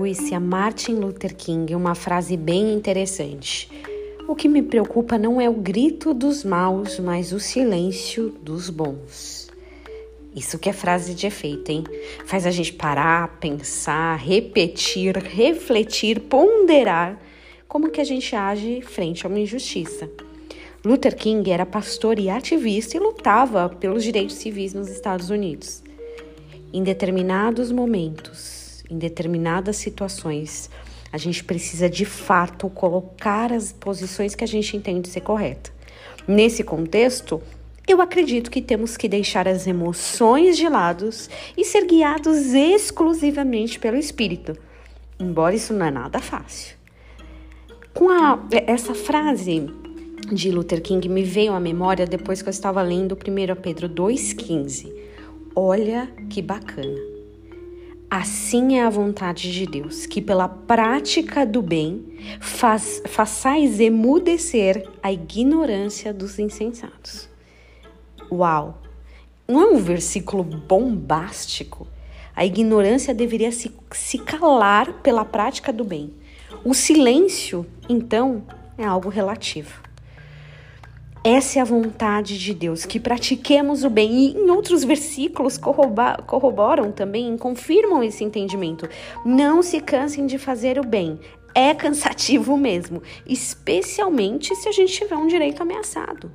atribuísse a Martin Luther King uma frase bem interessante. O que me preocupa não é o grito dos maus, mas o silêncio dos bons. Isso que é frase de efeito, hein? Faz a gente parar, pensar, repetir, refletir, ponderar como que a gente age frente a uma injustiça. Luther King era pastor e ativista e lutava pelos direitos civis nos Estados Unidos. Em determinados momentos, em determinadas situações, a gente precisa de fato colocar as posições que a gente entende ser correta. Nesse contexto, eu acredito que temos que deixar as emoções de lado e ser guiados exclusivamente pelo espírito, embora isso não é nada fácil. Com a, essa frase de Luther King me veio à memória depois que eu estava lendo 1 Pedro 2,15. Olha que bacana. Assim é a vontade de Deus, que pela prática do bem faz, façais emudecer a ignorância dos insensatos. Uau! Não é um versículo bombástico? A ignorância deveria se, se calar pela prática do bem. O silêncio, então, é algo relativo. Essa é a vontade de Deus, que pratiquemos o bem. E em outros versículos corroboram também, confirmam esse entendimento. Não se cansem de fazer o bem. É cansativo mesmo, especialmente se a gente tiver um direito ameaçado.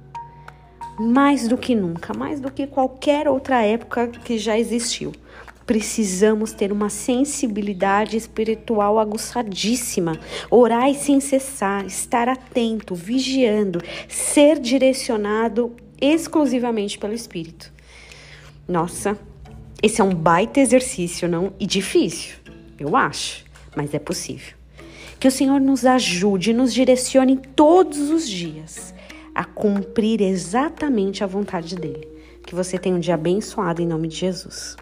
Mais do que nunca, mais do que qualquer outra época que já existiu precisamos ter uma sensibilidade espiritual aguçadíssima, orar sem cessar, estar atento, vigiando, ser direcionado exclusivamente pelo Espírito. Nossa, esse é um baita exercício, não? E difícil, eu acho, mas é possível. Que o Senhor nos ajude, nos direcione todos os dias a cumprir exatamente a vontade dele. Que você tenha um dia abençoado em nome de Jesus.